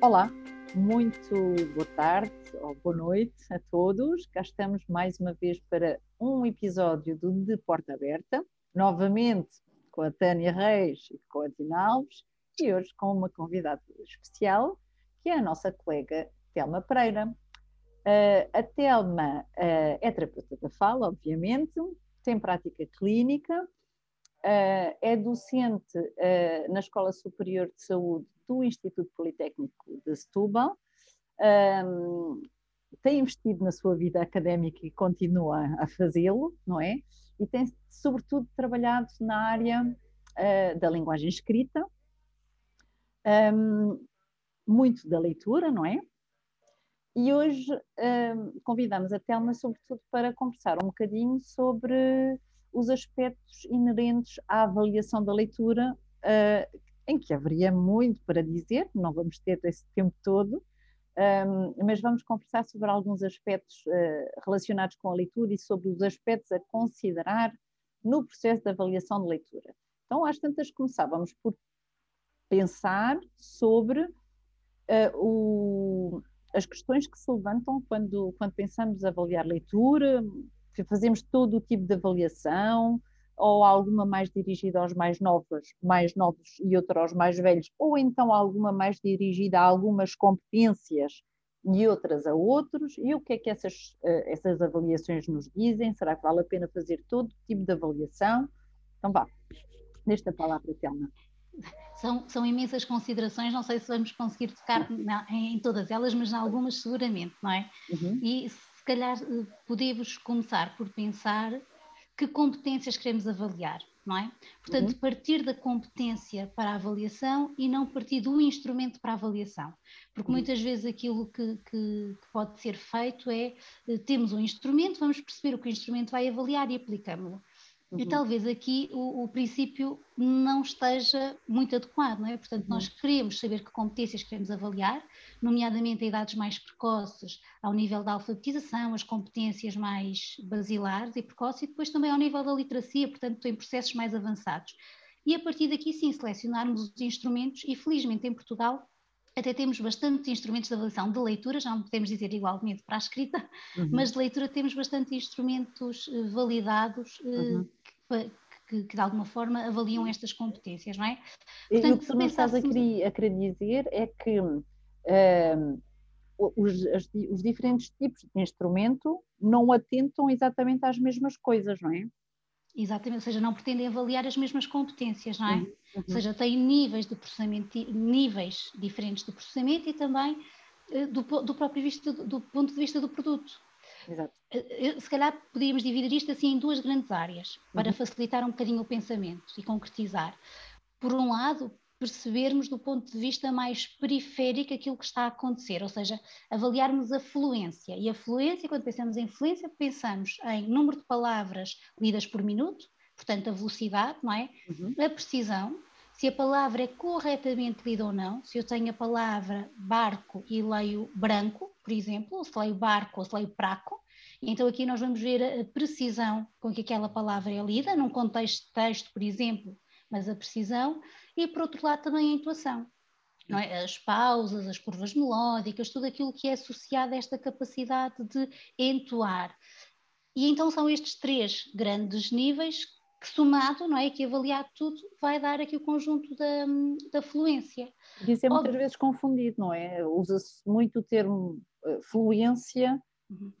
Olá, muito boa tarde ou boa noite a todos. Cá estamos mais uma vez para um episódio do De Porta Aberta, novamente com a Tânia Reis e com a Dina Alves, e hoje com uma convidada especial, que é a nossa colega Telma Pereira. Uh, a Telma uh, é terapeuta da fala, obviamente, tem prática clínica, uh, é docente na Escola Superior de Saúde do Instituto Politécnico de Setúbal, um, tem investido na sua vida académica e continua a fazê-lo, não é? E tem, sobretudo, trabalhado na área uh, da linguagem escrita, um, muito da leitura, não é? E hoje um, convidamos a Telma, sobretudo, para conversar um bocadinho sobre os aspectos inerentes à avaliação da leitura, uh, em que haveria muito para dizer, não vamos ter esse tempo todo, um, mas vamos conversar sobre alguns aspectos uh, relacionados com a leitura e sobre os aspectos a considerar no processo de avaliação de leitura. Então, às tantas, começávamos por pensar sobre uh, o, as questões que se levantam quando, quando pensamos avaliar leitura, fazemos todo o tipo de avaliação, ou alguma mais dirigida aos mais novos, mais novos e outra aos mais velhos, ou então alguma mais dirigida a algumas competências e outras a outros, e o que é que essas, eh, essas avaliações nos dizem? Será que vale a pena fazer todo tipo de avaliação? Então vá, nesta palavra, Telma. São, são imensas considerações, não sei se vamos conseguir tocar na, em todas elas, mas em algumas seguramente, não é? Uhum. E se calhar eh, podemos começar por pensar que competências queremos avaliar, não é? Portanto, uhum. partir da competência para a avaliação e não partir do instrumento para a avaliação. Porque uhum. muitas vezes aquilo que, que, que, pode ser feito é, eh, temos um instrumento, vamos perceber o que o instrumento vai avaliar e aplicamos-lo. Uhum. E talvez aqui o, o, princípio não esteja muito adequado, não é? Portanto, uhum. nós queremos saber que competências queremos avaliar, nomeadamente a idades mais precoces, ao nível da alfabetização, as competências mais basilares e precoces, e depois também ao nível da literacia, portanto, em processos mais avançados. E a partir daqui, sim, selecionarmos os instrumentos, e felizmente em Portugal até temos bastantes instrumentos de avaliação de leitura, já não podemos dizer igualmente para a escrita, uhum. mas de leitura temos bastante instrumentos uh, validados uh, uhum. Que, que, de alguma forma avaliam estas competências, não é? Portanto, e o que tu estás a querer, a querer dizer é que um, os, as, os diferentes tipos de instrumento não atentam exatamente às mesmas coisas, não é? Exatamente, ou seja, não pretendem avaliar as mesmas competências, não é? Uhum. Ou seja, têm níveis de processamento, níveis diferentes de processamento e também uh, do, do, próprio do, ponto de vista do produto. Exato. Uh, se calhar podíamos dividir isto assim em duas grandes áreas, para uhum. facilitar um bocadinho o pensamento e concretizar. Por um lado, percebermos do ponto de vista mais periférico aquilo que está a acontecer, ou seja, avaliarmos a fluência. E a fluência, quando pensamos em fluência, pensamos em número de palavras lidas por minuto, portanto a velocidade, não é? Uhum. A precisão, se a palavra é corretamente lida ou não, se eu tenho a palavra barco e leio branco, por exemplo, ou se leio barco ou se leio praco, então aqui nós vamos ver a precisão com que aquela palavra é lida, num contexto de texto, por exemplo, mas a precisão, e por outro lado também a intuação. É? As pausas, as curvas melódicas, tudo aquilo que é associado a esta capacidade de entoar. E então são estes três grandes níveis que somado, não é, que avaliado tudo, vai dar aqui o conjunto da, da fluência. Isso é muitas vezes confundido, não é? Usa-se muito o termo uh, fluência uhum.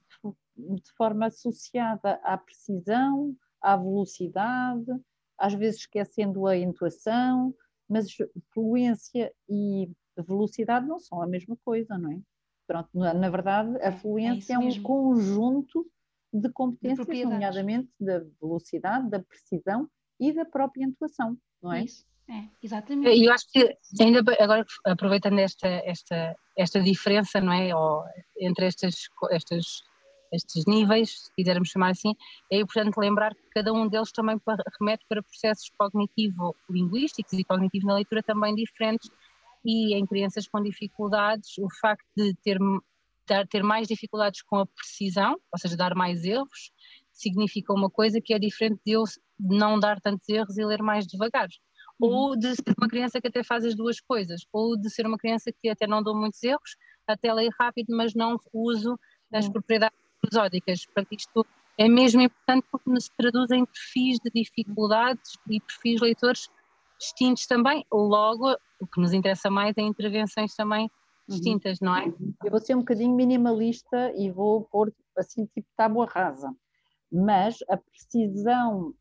de forma associada à precisão, à velocidade, às vezes esquecendo a intuação, mas fluência e velocidade não são a mesma coisa, não é? Pronto, na, na verdade, a é, é fluência é, é um conjunto de competências, de nomeadamente da velocidade, da precisão e da própria intuação, não é? Isso. É, exatamente. E eu acho que ainda agora aproveitando esta, esta, esta diferença, não é? Ou, entre estas, estas estes níveis, se quisermos chamar assim, é importante lembrar que cada um deles também remete para processos cognitivo-linguísticos e cognitivo na leitura também diferentes e em crianças com dificuldades, o facto de ter, ter mais dificuldades com a precisão, ou seja, dar mais erros, significa uma coisa que é diferente de eu não dar tantos erros e ler mais devagar. uhum. ou de ser uma criança que até faz as duas coisas, ou de ser uma criança que até não dou muitos erros, até leio rápido, mas não uso as uhum. propriedades prosódicas. Para isto é mesmo importante porque nos traduz em perfis de dificuldades e perfis leitores distintos também, logo o que nos interessa mais é intervenções também. Distintas, uhum. não é? Eu vou ser um bocadinho minimalista e vou pôr assim tipo tábua rasa, mas a precisão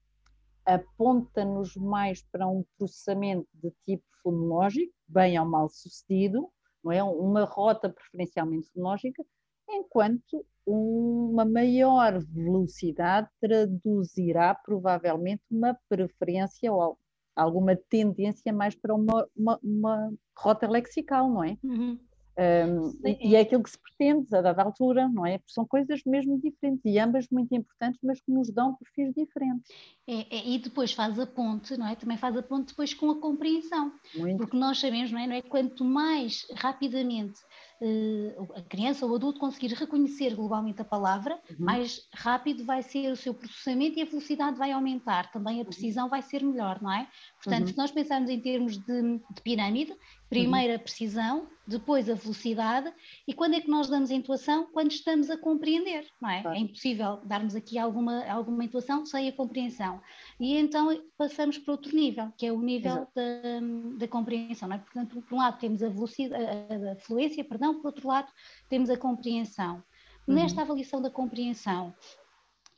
aponta-nos mais para um processamento de tipo fonológico, bem ou mal sucedido, não é? Uma rota preferencialmente fonológica, enquanto uma maior velocidade traduzirá provavelmente uma preferência ou alguma tendência mais para uma, uma, uma rota lexical, não é? Uhum. Um, e, e, é aquilo que se pretende a dada altura, não é? Porque são coisas mesmo diferentes e ambas muito importantes, mas que nos dão perfis diferentes. É, é, e depois faz a ponte, não é? Também faz a ponte depois com a compreensão. Muito. Porque nós sabemos, não é? Não é? Quanto mais rapidamente uh, a criança ou o adulto conseguir reconhecer globalmente a palavra, uhum. mais rápido vai ser o seu processamento e a velocidade vai aumentar. Também a uhum. precisão uhum. vai ser melhor, não é? Portanto, uhum. se nós pensarmos em termos de, de pirâmide, Primeiro a precisão, depois a velocidade, e quando é que nós damos a intuação? Quando estamos a compreender, não é? Claro. É impossível darmos aqui alguma, alguma intuação sem a compreensão. E então passamos para outro nível, que é o nível da, da, compreensão, não é? Portanto, por um lado temos a velocidade, a, a fluência, perdão, por outro lado temos a compreensão. Uhum. Nesta avaliação da compreensão,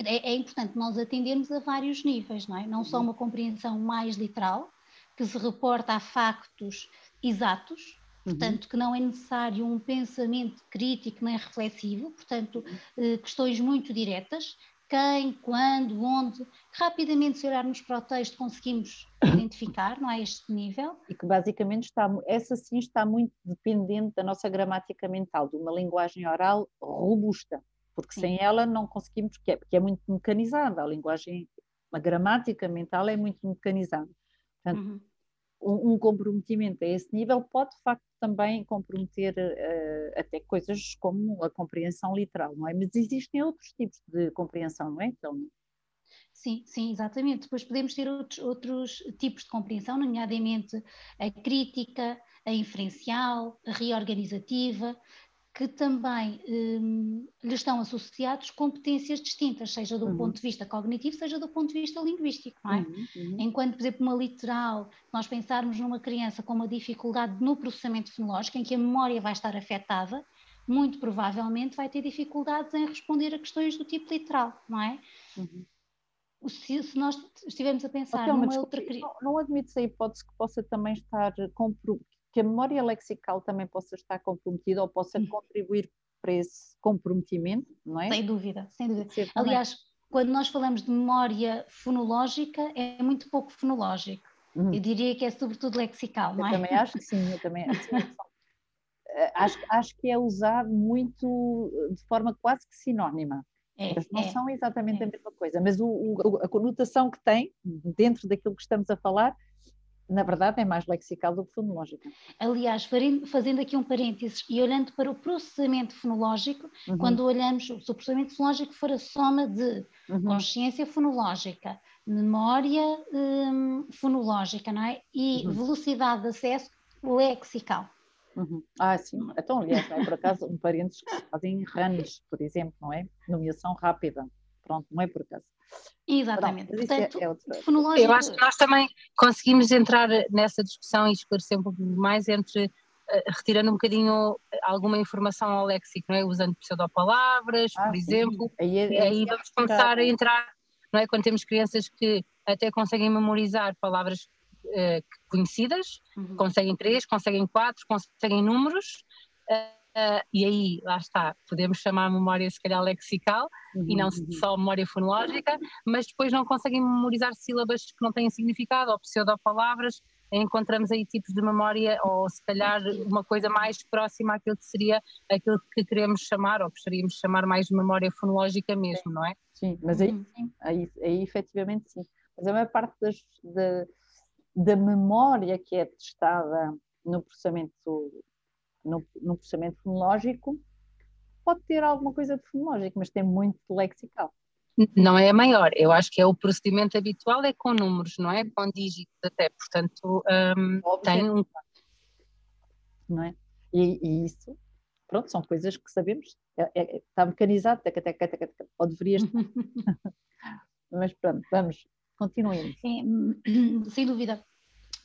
é, é, importante nós atendermos a vários níveis, não é? Não só uhum. uma compreensão mais literal, que se reporta a factos exatos. Portanto, uhum. que não é necessário um pensamento crítico nem reflexivo, portanto, uhum. questões muito diretas, quem, quando, onde, rapidamente se olharmos para o texto conseguimos identificar, não é este nível. E que basicamente está, essa sim está muito dependente da nossa gramática mental, de uma linguagem oral robusta, porque sim. sem ela não conseguimos, porque é, porque é muito mecanizada, a linguagem, a gramática mental é muito mecanizada. Portanto, uhum um, comprometimento a esse nível pode de facto também comprometer uh, até coisas como a compreensão literal, não é? Mas existem outros tipos de compreensão, não é, então? Sim, sim, exatamente. Depois podemos ter outros, outros tipos de compreensão, nomeadamente a crítica, a inferencial, a reorganizativa, que também um, lhe estão associados competências distintas, seja do uhum. ponto de vista cognitivo, seja do ponto de vista linguístico, não é? Uhum. Uhum. Enquanto, por exemplo, uma literal, nós pensarmos numa criança com uma dificuldade no processamento fonológico, em que a memória vai estar afetada, muito provavelmente vai ter dificuldades em responder a questões do tipo literal, não é? Uhum. Se, se, nós estivermos a pensar numa outra criança... Não, não admite a hipótese que possa também estar que a memória lexical também possa estar comprometida ou possa contribuir para esse comprometimento, não é? Sem dúvida, sem dúvida. Aliás, quando nós falamos de memória fonológica, é muito pouco fonológico. Uhum. Eu diria que é sobretudo lexical, não é? Eu também acho que sim, eu também acho, eh, acho, acho que é usado muito de forma quase que sinónima. É, Mas não é, são exatamente é. a mesma coisa, mas o, o, a conotação que tem dentro daquilo que estamos a falar na verdade, é mais lexical do que fonológica. Aliás, fazendo aqui um parênteses e olhando para o processamento fonológico, uhum. quando olhamos, se o processamento fonológico for a soma de uhum. consciência fonológica, memória hum, fonológica, não é? E uhum. velocidade de acesso lexical. Uhum. Ah, sim. Então, aliás, não é por acaso um parênteses que se fazem RANs, por exemplo, não é? Nomeação rápida. Pronto, não é por acaso. Exatamente. Pronto, é- Portanto, é, fonológico... Eu acho que nós também conseguimos entrar nessa discussão e esclarecer um pouco mais entre uh, retirando um bocadinho alguma informação ao léxico, não é? Usando pseudopalavras, ah, por sim. exemplo. Aí, é, é aí vamos começar a entrar, não é? Quando temos crianças que até conseguem memorizar palavras uh, conhecidas, uhum. conseguem três, conseguem quatro, conseguem números. Uh, Uh, e aí, lá está, podemos chamar a memória se calhar lexical uhum, e não uhum. só memória fonológica, mas depois não conseguem memorizar sílabas que não têm significado ou pseudopalavras, encontramos aí tipos de memória ou se calhar uma coisa mais próxima àquilo que seria aquilo que queremos chamar ou gostaríamos de chamar mais de memória fonológica mesmo, não é? Sim, mas aí uhum. sim, aí, aí efetivamente sim. Mas a maior parte das, da, da memória que é testada no processamento no, no processamento fonológico, pode ter alguma coisa de fonológico, mas tem muito de lexical. Não é a maior, eu acho que é o procedimento habitual, é com números, não é? Com dígitos até, portanto, um, tem um. Não é? E, e, isso, pronto, são coisas que sabemos, é, é, está mecanizado, taca, taca, taca, taca, ou deverias. Mas pronto, vamos, continuemos. sem dúvida.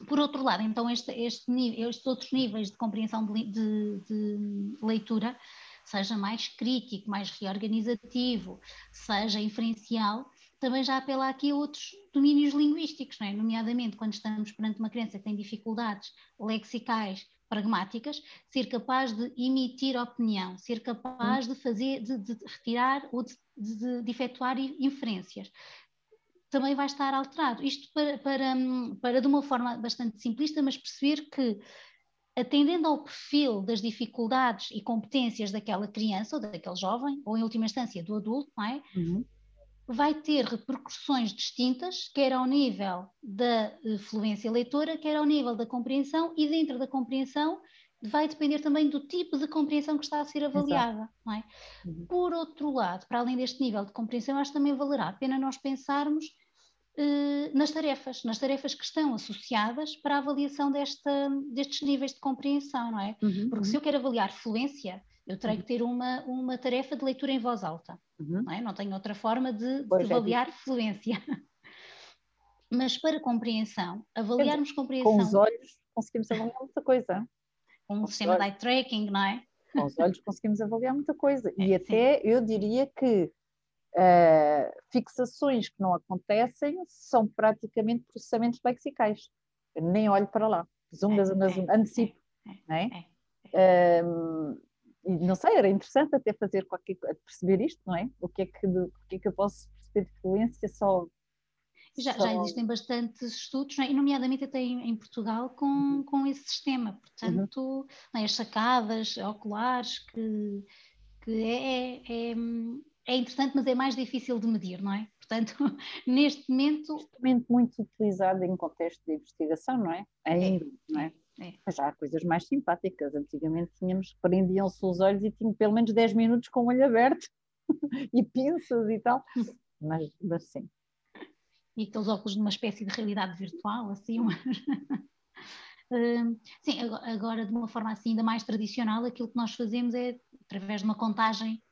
Por outro lado, então, este, este estes outros níveis de compreensão de, de, de leitura seja mais crítico, mais reorganizativo, seja inferencial, também já apela aqui a outros domínios linguísticos, é? nomeadamente quando estamos perante uma criança que tem dificuldades lexicais, pragmáticas, ser capaz de emitir opinião, ser capaz de fazer, de, de retirar ou de, de, de, efetuar inferências. Também vai estar alterado. Isto para, para, para, de uma forma bastante simplista, mas perceber que atendendo ao perfil das dificuldades e competências daquela criança ou daquele jovem, ou em última instância do adulto, não é? Uhum. vai ter repercussões distintas, quer ao nível da eh, fluência leitora, quer ao nível da compreensão, e dentro da compreensão vai depender também do tipo de compreensão que está a ser avaliada. É? Uhum. Por outro lado, para além deste nível de compreensão, acho que também valerá a pena nós pensarmos nas tarefas, nas tarefas que estão associadas para a avaliação desta, destes níveis de compreensão, não é? Uhum, Porque uhum. se eu quero avaliar fluência, eu terei uhum. que ter uma, uma tarefa de leitura em voz alta, uhum. não, é? não tenho outra forma de, de é avaliar é fluência. Mas para compreensão, avaliarmos compreensão... Com os olhos conseguimos avaliar muita coisa. Com um sistema de eye tracking, não é? Com os olhos conseguimos avaliar muita coisa. É, e até sim. eu diria que Uh, fixações que não acontecem são praticamente processamentos lexicais. Eu nem olho para lá. Zunga, é, zunga, zunga, antecipo. É, é, é, um, e não sei, era interessante até fazer qualquer perceber isto, não é? O que é que, o que, é que eu posso perceber de fluência só já, já, existem bastantes estudos, é? e nomeadamente até em, em, Portugal, com, uhum. com esse sistema. Portanto, uhum. é? as sacadas oculares, que, que é, é, é é interessante, mas é mais difícil de medir, não é? Portanto, neste momento. Instrumento muito utilizado em contexto de investigação, não é? Ainda, é, não é? É. Mas já há coisas mais simpáticas. Antigamente tínhamos, prendiam-se os olhos e tinham pelo menos 10 minutos com o olho aberto e pinças e tal. Mas, mas sim. E aqueles óculos de uma espécie de realidade virtual, assim. Uma... sim, agora de uma forma assim ainda mais tradicional, aquilo que nós fazemos é através de uma contagem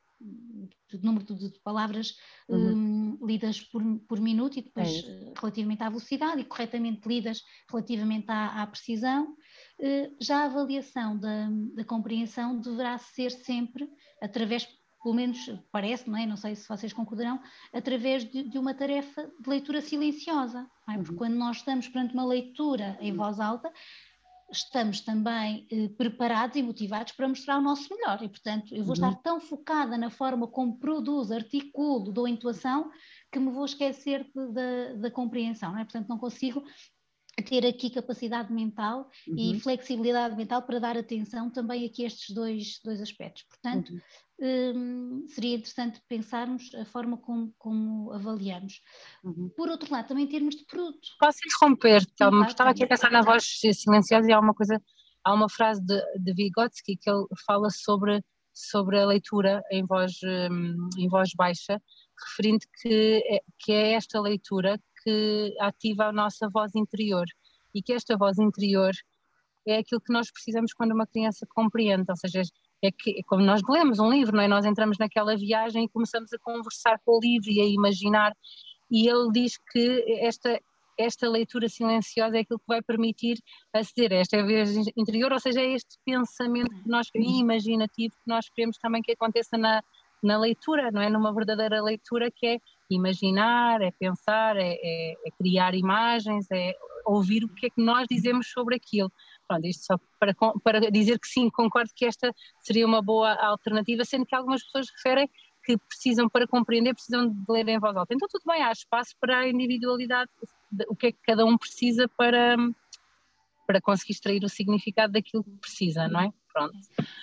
de número de, de palavras uhum. um, lidas por, por minuto e depois é eh, relativamente à velocidade e corretamente lidas relativamente à, à precisão. Uh, já a avaliação da, da compreensão deverá ser sempre através pelo menos parece, não é? Não sei se vocês concordarão, através de, de uma tarefa de leitura silenciosa, é? Porque uhum. quando nós estamos perante uma leitura em uhum. voz alta, estamos também eh, preparados e motivados para mostrar o nosso melhor. E, portanto, eu vou uhum. estar tão focada na forma como produzo, articulo, dou intuação, que me vou esquecer da, compreensão. Não é? Portanto, não consigo ter aqui capacidade mental uhum. e flexibilidade mental para dar atenção também aqui a estes dois, dois aspectos. Portanto, uhum um, seria interessante pensarmos a forma como, como avaliamos. Uhum. Por outro lado, também em termos de produto. Posso interromper, Telma? Estava aqui a pensar na voz silenciosa e há uma coisa, há uma frase de, de Vygotsky que ele fala sobre, sobre a leitura em voz, um, em voz baixa, referindo que é, que é esta leitura que ativa a nossa voz interior e que esta voz interior é aquilo que nós precisamos quando uma criança compreende, ou seja, é que como nós lemos um livro, não é? Nós entramos naquela viagem e começamos a conversar com o livro e a imaginar, e ele diz que esta, esta leitura silenciosa é aquilo que vai permitir aceder a esta viagem interior, ou seja, é este pensamento que nós, imaginativo que nós queremos também que aconteça na, na leitura, não é? Numa verdadeira leitura que é imaginar, é pensar, é, é, é criar imagens, é ouvir o que é que nós dizemos sobre aquilo. Pronto, isto só para, para dizer que sim, concordo que esta seria uma boa alternativa, sendo que algumas pessoas referem que precisam, para compreender, precisam de ler em voz alta. Então, tudo bem, há espaço para a individualidade, o que é que cada um precisa para, para conseguir extrair o significado daquilo que precisa, não é? Pronto.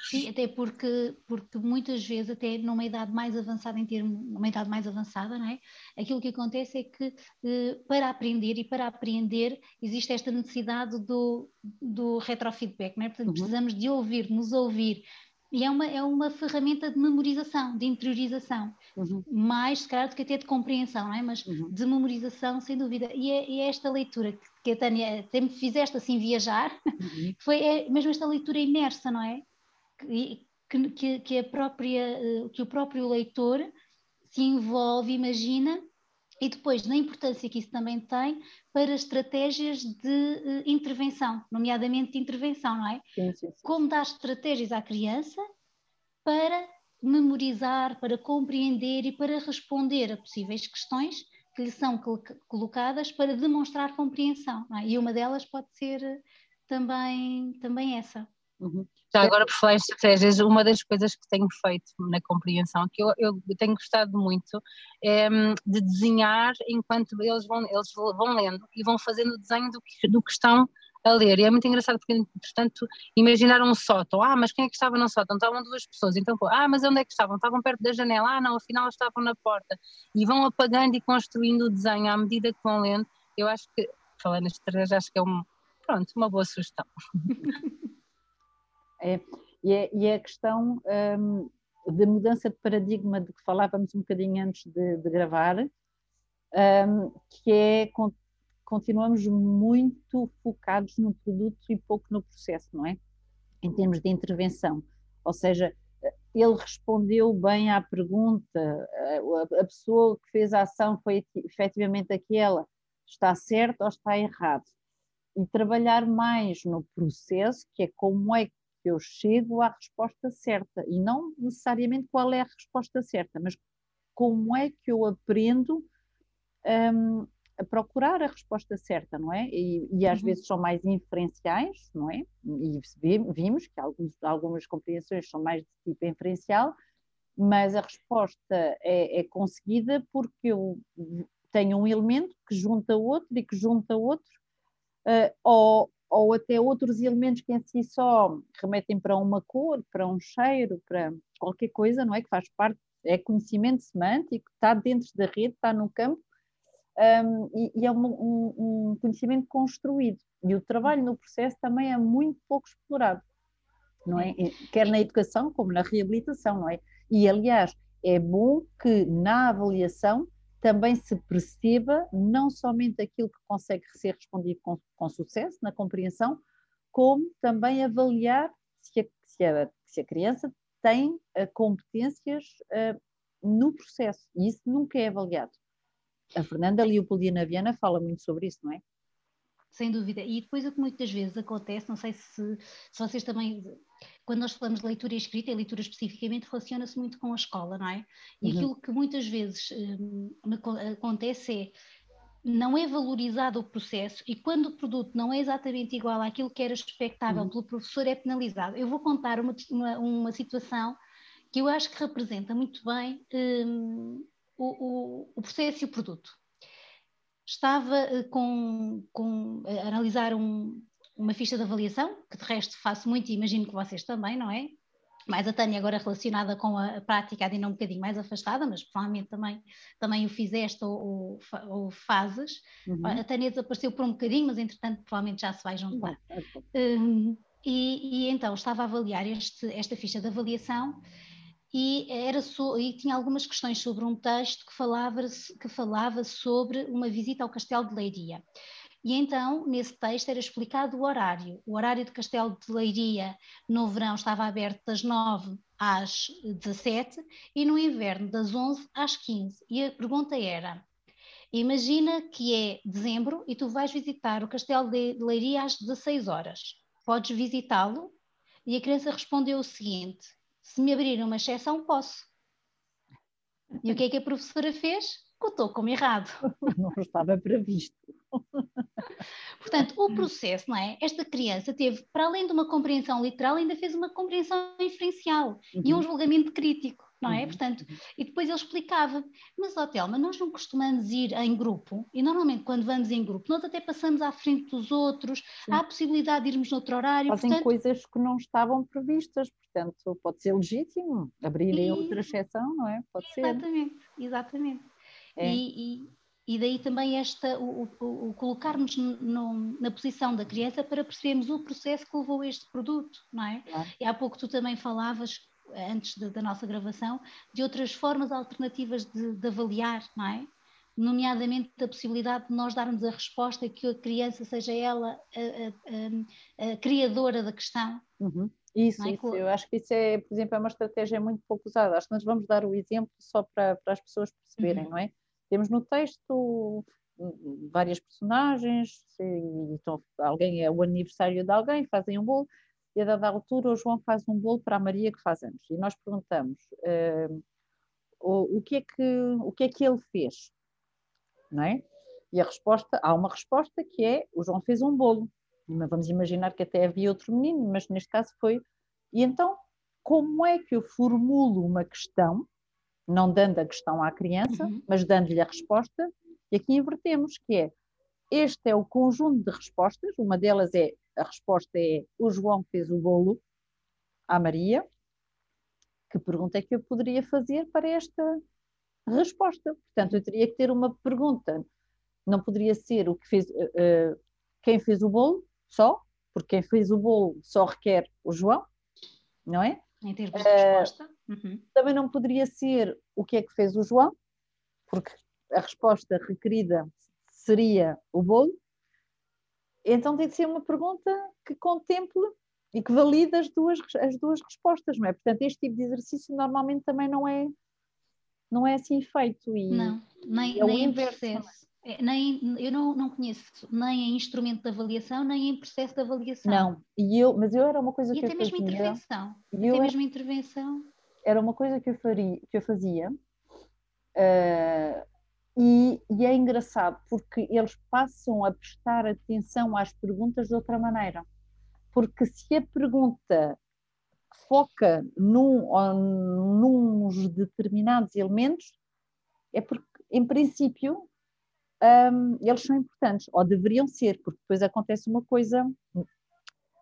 Sim, até porque, porque muitas vezes, até numa idade mais avançada, em termos, numa idade mais avançada, não é? Aquilo que acontece é que eh, para aprender e para aprender existe esta necessidade do, do retrofeedback, não é? Portanto, uhum. precisamos de ouvir, nos ouvir E é uma, é uma ferramenta de memorização, de interiorização, uhum. mais se calhar do que até de compreensão, não é? mas uhum. de memorização, sem dúvida. E é, é esta leitura que, que, a Tânia até me fizeste assim viajar, uhum. foi é mesmo esta leitura imersa, não é? Que, que, que, a própria, eh, que o próprio leitor se envolve, imagina, e depois na importância que isso também tem para estratégias de uh, intervenção, nomeadamente de intervenção, não é? Sim, sim, sim. Como dar estratégias à criança para memorizar, para compreender e para responder a possíveis questões que lhe são colocadas para demonstrar compreensão. É? E uma delas pode ser eh, também, também essa. Uhum. Já agora, por falar em estratégias, uma das coisas que tenho feito na compreensão, que eu, eu tenho gostado muito, é hum, de desenhar enquanto eles vão, eles vão lendo e vão fazendo o desenho do que, do que estão a ler. E é muito engraçado porque, portanto, imaginar um sótão. Ah, mas quem é que estava no sótão? Estavam duas pessoas. Então, pô, ah, mas onde é que estavam? Estavam perto da janela. Ah, não, afinal estavam na porta. E vão apagando e construindo o desenho à medida que vão lendo. Eu acho que, falando neste estratégia, acho que é um, pronto, uma boa sugestão. É, e, é, e é a questão um, de mudança de paradigma de que falávamos um bocadinho antes de, de gravar, um, que é continuamos muito focados no produto e pouco no processo, não é? Em termos de intervenção. Ou seja, ele respondeu bem à pergunta, a pessoa que fez a ação foi efetivamente aquela, está certo ou está errado? E trabalhar mais no processo, que é como é eu chego à resposta certa e não necessariamente qual é a resposta certa, mas como é que eu aprendo um, a procurar a resposta certa, não é? E, e às uhum. vezes são mais inferenciais, não é? E vimos que alguns, algumas compreensões são mais de tipo inferencial, mas a resposta é, é conseguida porque eu tenho um elemento que junta outro e que junta outro, uh, ou, ou até outros elementos que em si só remetem para uma cor, para um cheiro, para qualquer coisa, não é? Que faz parte, é conhecimento semântico, está dentro da rede, está no campo, um, e, e, é um, um, um, conhecimento construído. E o trabalho no processo também é muito pouco explorado, não é? Quer na educação como na reabilitação, não é? E, aliás, é bom que na avaliação também se perceba não somente aquilo que consegue ser respondido com, com sucesso na compreensão, como também avaliar se a, se a, se a criança tem uh, competências uh, no processo. E isso nunca é avaliado. A Fernanda Leopoldina Viana fala muito sobre isso, não é? Sem dúvida. E depois o que muitas vezes acontece, não sei se, se vocês também quando nós falamos de leitura e escrita, a leitura especificamente relaciona-se muito com a escola, não é? E uhum. aquilo que muitas vezes um, acontece é não é valorizado o processo e quando o produto não é exatamente igual àquilo que era expectável uhum. pelo professor é penalizado. Eu vou contar uma, uma, uma, situação que eu acho que representa muito bem um, o, o, o, processo e o produto. Estava eh, com, com, a analisar um, uma ficha de avaliação, que de resto faço muito e imagino que vocês também, não é? Mais a Tânia agora relacionada com a prática, ainda um bocadinho mais afastada, mas provavelmente também, também o fizeste ou, ou, ou fazes. Uhum. A Tânia desapareceu por um bocadinho, mas entretanto provavelmente já se vai juntar. Uhum. E, e, então estava a avaliar este, esta ficha de avaliação e, era so, e tinha algumas questões sobre um texto que falava, que falava sobre uma visita ao Castelo de Leiria. E então, nesse texto, era explicado o horário. O horário de Castelo de Leiria no verão estava aberto das 9 às 17 e no inverno das 11 às 15. E a pergunta era: imagina que é dezembro e tu vais visitar o Castelo de Leiria às 16 horas. Podes visitá-lo? E a criança respondeu o seguinte: se me abrir uma exceção, posso. E o que é que a professora fez? Contou como errado. Não estava previsto. Portanto, o processo, não é? Esta criança teve, para além de uma compreensão literal, ainda fez uma compreensão inferencial uhum. e um julgamento crítico, não é? Uhum. Portanto, e depois ele explicava, mas ó Telma, nós não costumamos ir em grupo, e normalmente quando vamos em grupo, nós até passamos à frente dos outros, Sim. há a possibilidade de irmos noutro horário. Fazem portanto... coisas que não estavam previstas, portanto, pode ser legítimo abrirem e... outra exceção, não é? Pode exatamente, ser. Exatamente, exatamente. É. E, e, e daí também esta, o, o, o colocarmos no, na posição da criança para percebermos o processo que levou a este produto, não é? Claro. E há pouco tu também falavas antes de, da nossa gravação, de outras formas alternativas de, de avaliar, não é? nomeadamente da possibilidade de nós darmos a resposta que a criança seja ela a, a, a, a criadora da questão. Uhum. Isso, é? isso, eu acho que isso é, por exemplo, é uma estratégia muito pouco usada. Acho que nós vamos dar o exemplo só para, para as pessoas perceberem, uhum. não é? Temos no texto várias personagens, então alguém é o aniversário de alguém, fazem um bolo, e a dada altura o João faz um bolo para a Maria que faz anos. E nós perguntamos uh, o, o, que é que, o que é que ele fez, não é? E a resposta, há uma resposta que é, o João fez um bolo. Vamos imaginar que até havia outro menino, mas neste caso foi. E então, como é que eu formulo uma questão, não dando a questão à criança, uhum. mas dando-lhe a resposta? E aqui invertemos, que é, este é o conjunto de respostas, uma delas é, a resposta é, o João fez o bolo à Maria, que pergunta é que eu poderia fazer para esta resposta? Portanto, eu teria que ter uma pergunta, não poderia ser o que fez, uh, quem fez o bolo, só, porque quem fez o bolo só requer o João, não é? Em termos de resposta. Uhum. Também não poderia ser o que é que fez o João, porque a resposta requerida seria o bolo. Então tem de ser uma pergunta que contemple e que valide as duas, as duas respostas, não é? Portanto, este tipo de exercício normalmente também não é, não é assim feito. E não, nem, é nem em processo. É, nem, eu não, não conheço nem em instrumento de avaliação, nem em processo de avaliação. Não, e eu, mas eu era uma coisa e que até eu mesmo fazia. intervenção. E até mesmo intervenção. Era uma coisa que eu, faria, que eu fazia uh, e, e, é engraçado porque eles passam a prestar atenção às perguntas de outra maneira. Porque se a pergunta foca num, nos determinados elementos, é porque, em princípio, um, eles são importantes, ou deveriam ser, porque depois acontece uma coisa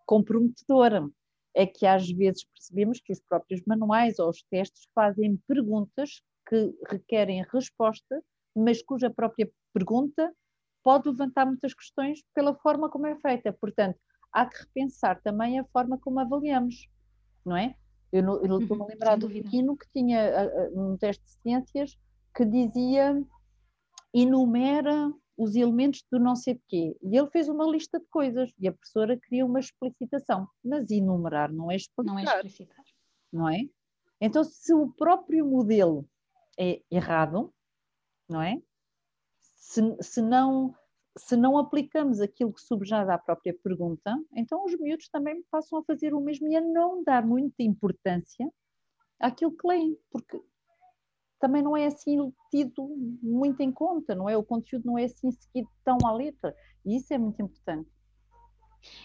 comprometedora, é que às vezes percebemos que os próprios manuais ou os testes fazem perguntas que requerem resposta, mas cuja própria pergunta pode levantar muitas questões pela forma como é feita. Portanto, há que repensar também a forma como avaliamos, não é? Eu, estou-me a uhum, lembrar do pequeno que tinha uh, um teste de ciências que dizia enumera os elementos do não sei de quê. E ele fez uma lista de coisas e a professora queria uma explicitação. Mas enumerar não é explicar. Não é explicitar. Não é? Então, se o próprio modelo é errado, não é? Se, se, não, se não aplicamos aquilo que subjaz à própria pergunta, então os miúdos também passam a fazer o mesmo e a não dar muita importância àquilo que leem, porque também não é assim tido muito em conta, não é? O conteúdo não é assim seguido tão à letra, e isso é muito importante.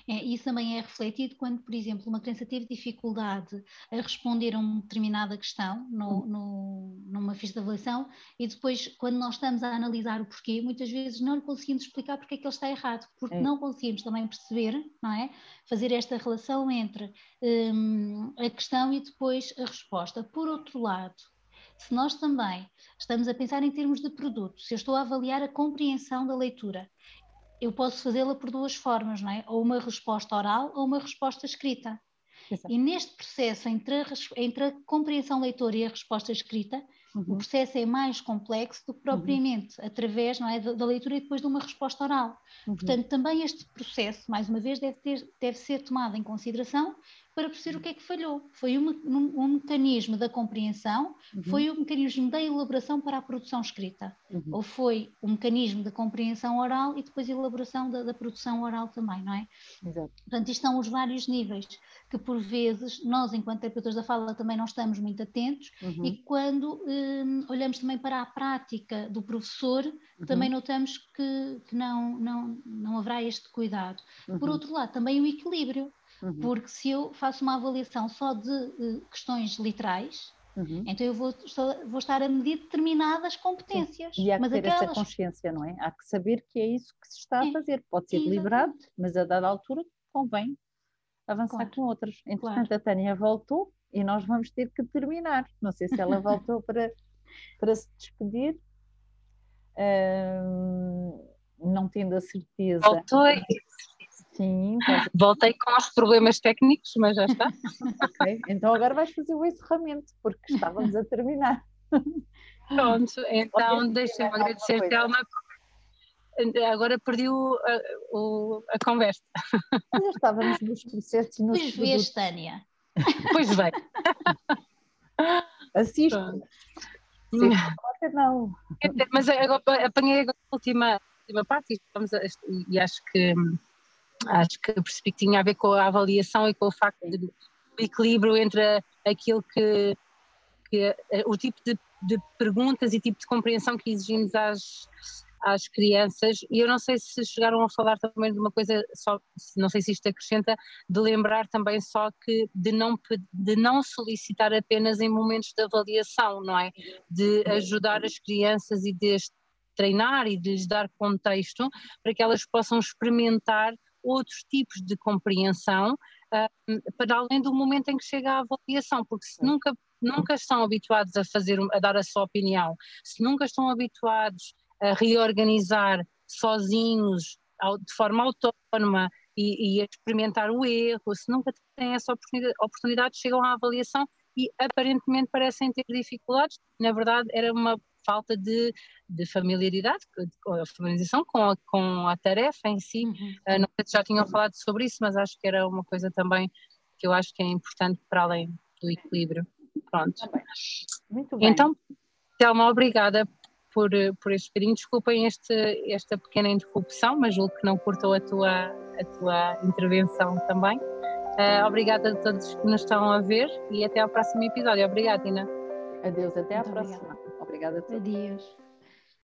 É, isso também é refletido quando, por exemplo, uma criança teve dificuldade a responder a uma determinada questão no, hum. no, numa ficha de avaliação e depois, quando nós estamos a analisar o porquê, muitas vezes não lhe conseguimos explicar porque é que ele está errado, porque é. não conseguimos também perceber, não é? Fazer esta relação entre hum, a questão e depois a resposta. Por outro lado, se nós também estamos a pensar em termos de produto, se eu estou a avaliar a compreensão da leitura, eu posso fazê-la por duas formas, não é? Ou uma resposta oral ou uma resposta escrita. Exato. E neste processo, entre a, entre a compreensão leitora e a resposta escrita, Uhum. O processo é mais complexo do que uhum. propriamente uhum. através é, da, da, leitura e depois de uma resposta oral. Uhum. Portanto, também este processo, mais uma vez, deve, ter, deve ser tomado em consideração para perceber o que é que falhou. Foi um, um, um mecanismo da compreensão, uhum. foi um mecanismo da elaboração para a produção escrita, uhum. ou foi um mecanismo da compreensão oral e depois elaboração da, da, produção oral também, não é? Exato. Portanto, isto são os vários níveis que, por vezes, nós, enquanto terapeutas da fala, também não estamos muito atentos uhum. e quando hum, olhamos também para a prática do professor, uhum. também notamos que, que, não, não, não haverá este cuidado. Por uhum. outro lado, também o equilíbrio. Uhum. Porque se eu faço uma avaliação só de uh, questões literais, uhum. então eu vou, estou, vou, estar a medir determinadas competências. Sim. E há que mas ter aquelas... essa consciência, não é? Há que saber que é isso que se está é. a fazer. Pode ser deliberado, mas a dada altura convém avançar claro. com outras. Entretanto, claro. a Tânia voltou e nós vamos ter que terminar. Não sei se ela voltou para, para se despedir. não tendo a certeza. Voltou Sim. Voltei com os problemas técnicos, mas já está. ok, então agora vais fazer o encerramento, porque estávamos a terminar. Pronto, então deixa-me agradecer, Telma. Agora perdi o, a, o, a conversa. Já estávamos nos processos e nos Pois vês, Tânia. Pois bem. Assiste. Sim, não. Mas agora, apanhei a última, última parte e, e acho que acho que percebi que tinha a ver com a avaliação e com o facto do equilíbrio entre aquilo que, que o tipo de, de, perguntas e tipo de compreensão que exigimos às, às crianças e eu não sei se chegaram a falar também de uma coisa só, não sei se isto acrescenta, de lembrar também só que de não, de não solicitar apenas em momentos de avaliação, não é? De ajudar as crianças e de treinar e de lhes dar contexto para que elas possam experimentar outros tipos de compreensão para além do momento em que chega a avaliação, porque se nunca nunca estão habituados a fazer a dar a sua opinião, se nunca estão habituados a reorganizar sozinhos, de forma autónoma e, e a experimentar o erro, se nunca têm essa oportunidade, oportunidade, chegam à avaliação e aparentemente parecem ter dificuldades, na verdade era uma falta de, de familiaridade, de familiarização com a, com a tarefa em si. Uhum. Uh, não sei se já tinham falado sobre isso, mas acho que era uma coisa também que eu acho que é importante para além do equilíbrio. Pronto. Muito bem. Então, Thelma, obrigada por, por este bocadinho. Desculpem este, esta pequena interrupção, mas julgo que não cortou a tua, a tua intervenção também. Uh, obrigada a todos que nos estão a ver e até ao próximo episódio. Obrigada, Tina. Adeus, até à próxima. Obrigada. Obrigada a todos. Adeus.